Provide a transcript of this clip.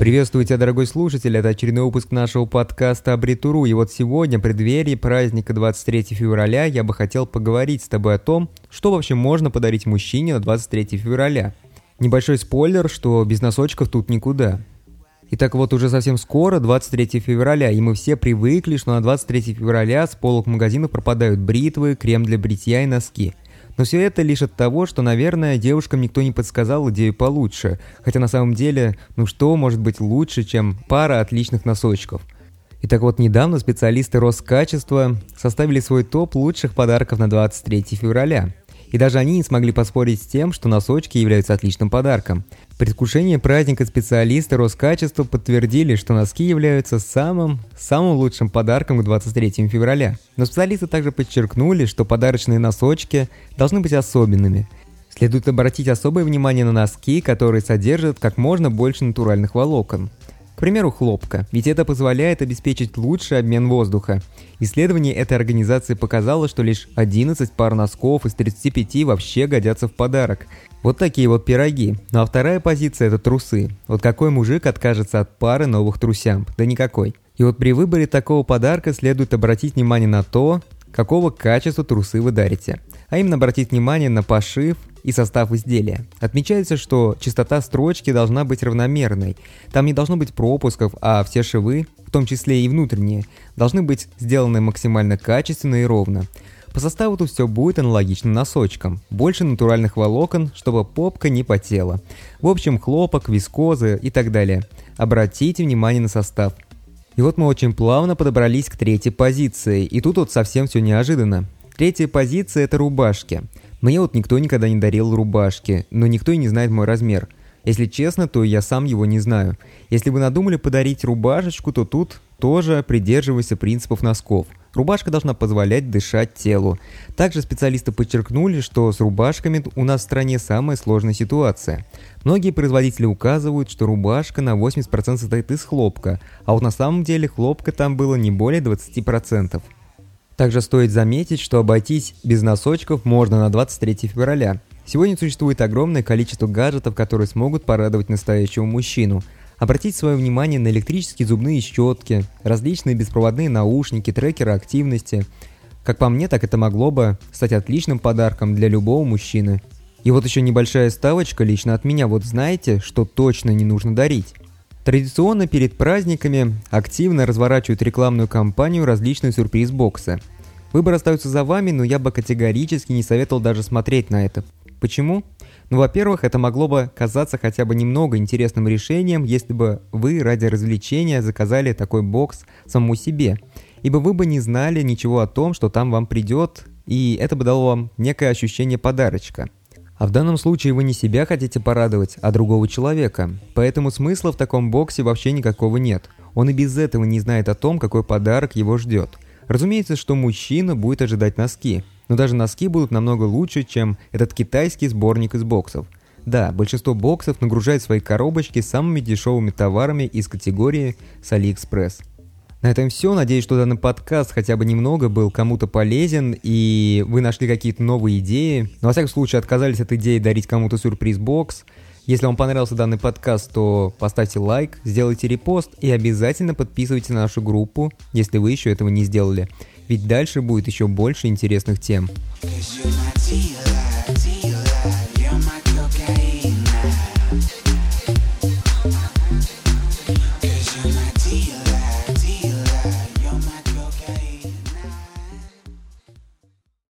Приветствую тебя, дорогой слушатель, это очередной выпуск нашего подкаста Абритуру. И вот сегодня, в преддверии праздника 23 февраля, я бы хотел поговорить с тобой о том, что вообще можно подарить мужчине на 23 февраля. Небольшой спойлер, что без носочков тут никуда. Итак, вот уже совсем скоро, 23 февраля, и мы все привыкли, что на 23 февраля с полок магазинов пропадают бритвы, крем для бритья и носки – но все это лишь от того, что, наверное, девушкам никто не подсказал идею получше. Хотя на самом деле, ну что может быть лучше, чем пара отличных носочков? Итак, вот недавно специалисты Роскачества составили свой топ лучших подарков на 23 февраля. И даже они не смогли поспорить с тем, что носочки являются отличным подарком. Предвкушение праздника специалисты Роскачества подтвердили, что носки являются самым, самым лучшим подарком к 23 февраля. Но специалисты также подчеркнули, что подарочные носочки должны быть особенными. Следует обратить особое внимание на носки, которые содержат как можно больше натуральных волокон. К примеру, хлопка, ведь это позволяет обеспечить лучший обмен воздуха. Исследование этой организации показало, что лишь 11 пар носков из 35 вообще годятся в подарок. Вот такие вот пироги. Ну а вторая позиция это трусы. Вот какой мужик откажется от пары новых трусямб? Да никакой. И вот при выборе такого подарка следует обратить внимание на то, какого качества трусы вы дарите. А именно обратить внимание на пошив, и состав изделия. Отмечается, что частота строчки должна быть равномерной. Там не должно быть пропусков, а все швы, в том числе и внутренние, должны быть сделаны максимально качественно и ровно. По составу тут все будет аналогично носочкам. Больше натуральных волокон, чтобы попка не потела. В общем, хлопок, вискозы и так далее. Обратите внимание на состав. И вот мы очень плавно подобрались к третьей позиции, и тут вот совсем все неожиданно. Третья позиция – это рубашки. Мне вот никто никогда не дарил рубашки, но никто и не знает мой размер. Если честно, то я сам его не знаю. Если вы надумали подарить рубашечку, то тут тоже придерживайся принципов носков. Рубашка должна позволять дышать телу. Также специалисты подчеркнули, что с рубашками у нас в стране самая сложная ситуация. Многие производители указывают, что рубашка на 80% состоит из хлопка, а вот на самом деле хлопка там было не более 20%. Также стоит заметить, что обойтись без носочков можно на 23 февраля. Сегодня существует огромное количество гаджетов, которые смогут порадовать настоящего мужчину. Обратите свое внимание на электрические зубные щетки, различные беспроводные наушники, трекеры активности. Как по мне, так это могло бы стать отличным подарком для любого мужчины. И вот еще небольшая ставочка лично от меня. Вот знаете, что точно не нужно дарить? Традиционно перед праздниками активно разворачивают рекламную кампанию различные сюрприз-боксы. Выбор остается за вами, но я бы категорически не советовал даже смотреть на это. Почему? Ну, во-первых, это могло бы казаться хотя бы немного интересным решением, если бы вы ради развлечения заказали такой бокс самому себе, ибо вы бы не знали ничего о том, что там вам придет, и это бы дало вам некое ощущение подарочка – а в данном случае вы не себя хотите порадовать, а другого человека. Поэтому смысла в таком боксе вообще никакого нет. Он и без этого не знает о том, какой подарок его ждет. Разумеется, что мужчина будет ожидать носки. Но даже носки будут намного лучше, чем этот китайский сборник из боксов. Да, большинство боксов нагружает свои коробочки самыми дешевыми товарами из категории с AliExpress. На этом все. Надеюсь, что данный подкаст хотя бы немного был кому-то полезен, и вы нашли какие-то новые идеи. Но, во всяком случае, отказались от идеи дарить кому-то сюрприз-бокс. Если вам понравился данный подкаст, то поставьте лайк, сделайте репост и обязательно подписывайтесь на нашу группу, если вы еще этого не сделали. Ведь дальше будет еще больше интересных тем.